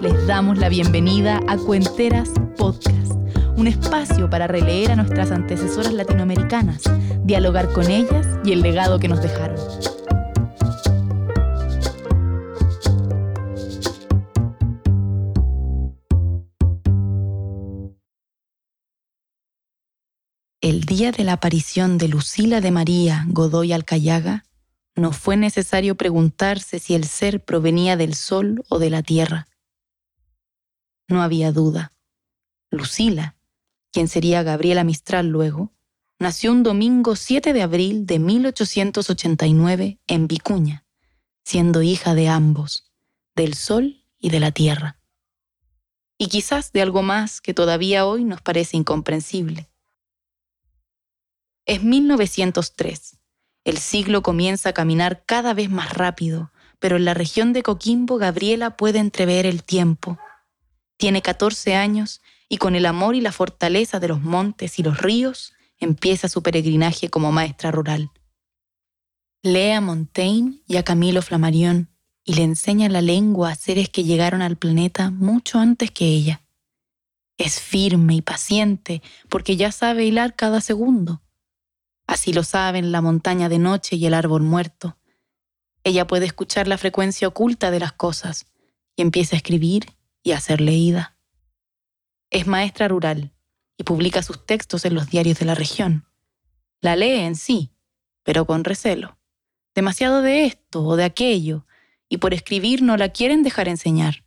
Les damos la bienvenida a Cuenteras Podcast, un espacio para releer a nuestras antecesoras latinoamericanas, dialogar con ellas y el legado que nos dejaron. El día de la aparición de Lucila de María Godoy Alcayaga, no fue necesario preguntarse si el ser provenía del sol o de la tierra. No había duda. Lucila, quien sería Gabriela Mistral luego, nació un domingo 7 de abril de 1889 en Vicuña, siendo hija de ambos, del sol y de la tierra. Y quizás de algo más que todavía hoy nos parece incomprensible. Es 1903 el siglo comienza a caminar cada vez más rápido, pero en la región de Coquimbo Gabriela puede entrever el tiempo. Tiene 14 años y con el amor y la fortaleza de los montes y los ríos empieza su peregrinaje como maestra rural. Lee a Montaigne y a Camilo Flammarion y le enseña la lengua a seres que llegaron al planeta mucho antes que ella. Es firme y paciente porque ya sabe hilar cada segundo Así lo saben la montaña de noche y el árbol muerto. Ella puede escuchar la frecuencia oculta de las cosas y empieza a escribir y a ser leída. Es maestra rural y publica sus textos en los diarios de la región. La lee en sí, pero con recelo. Demasiado de esto o de aquello, y por escribir no la quieren dejar enseñar.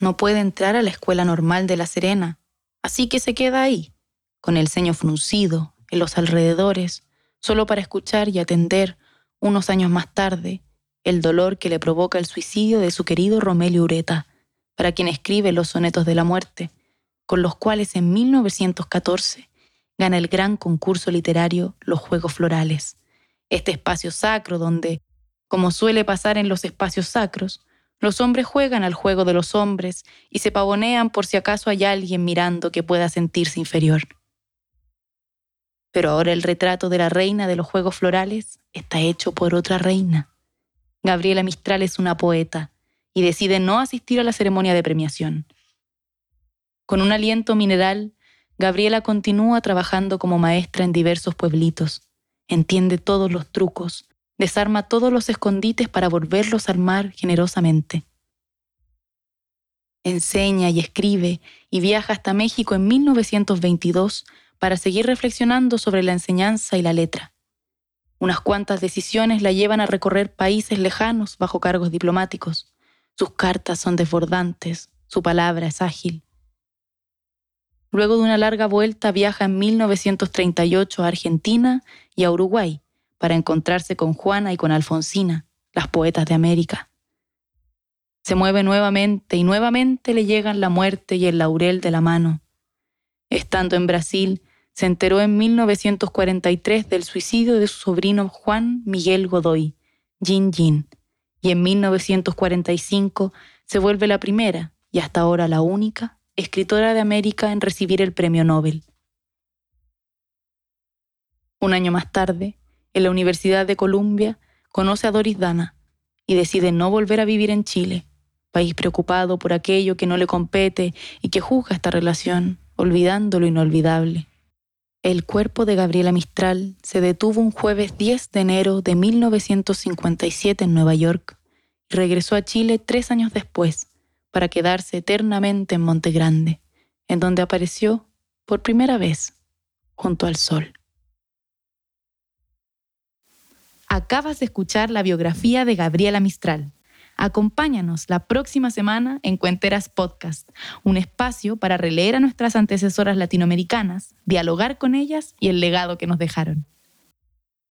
No puede entrar a la escuela normal de La Serena, así que se queda ahí, con el ceño fruncido, en los alrededores, solo para escuchar y atender, unos años más tarde, el dolor que le provoca el suicidio de su querido Romelio Ureta, para quien escribe los sonetos de la muerte, con los cuales en 1914 gana el gran concurso literario Los Juegos Florales, este espacio sacro donde, como suele pasar en los espacios sacros, los hombres juegan al juego de los hombres y se pavonean por si acaso hay alguien mirando que pueda sentirse inferior. Pero ahora el retrato de la reina de los Juegos Florales está hecho por otra reina. Gabriela Mistral es una poeta y decide no asistir a la ceremonia de premiación. Con un aliento mineral, Gabriela continúa trabajando como maestra en diversos pueblitos. Entiende todos los trucos, desarma todos los escondites para volverlos a armar generosamente. Enseña y escribe y viaja hasta México en 1922 para seguir reflexionando sobre la enseñanza y la letra. Unas cuantas decisiones la llevan a recorrer países lejanos bajo cargos diplomáticos. Sus cartas son desbordantes, su palabra es ágil. Luego de una larga vuelta viaja en 1938 a Argentina y a Uruguay para encontrarse con Juana y con Alfonsina, las poetas de América. Se mueve nuevamente y nuevamente le llegan la muerte y el laurel de la mano. Estando en Brasil, se enteró en 1943 del suicidio de su sobrino Juan Miguel Godoy, Jin Jin, y en 1945 se vuelve la primera, y hasta ahora la única, escritora de América en recibir el premio Nobel. Un año más tarde, en la Universidad de Columbia, conoce a Doris Dana y decide no volver a vivir en Chile, país preocupado por aquello que no le compete y que juzga esta relación, olvidando lo inolvidable. El cuerpo de Gabriela Mistral se detuvo un jueves 10 de enero de 1957 en Nueva York y regresó a Chile tres años después para quedarse eternamente en Monte Grande, en donde apareció por primera vez junto al sol. Acabas de escuchar la biografía de Gabriela Mistral. Acompáñanos la próxima semana en Cuenteras Podcast, un espacio para releer a nuestras antecesoras latinoamericanas, dialogar con ellas y el legado que nos dejaron.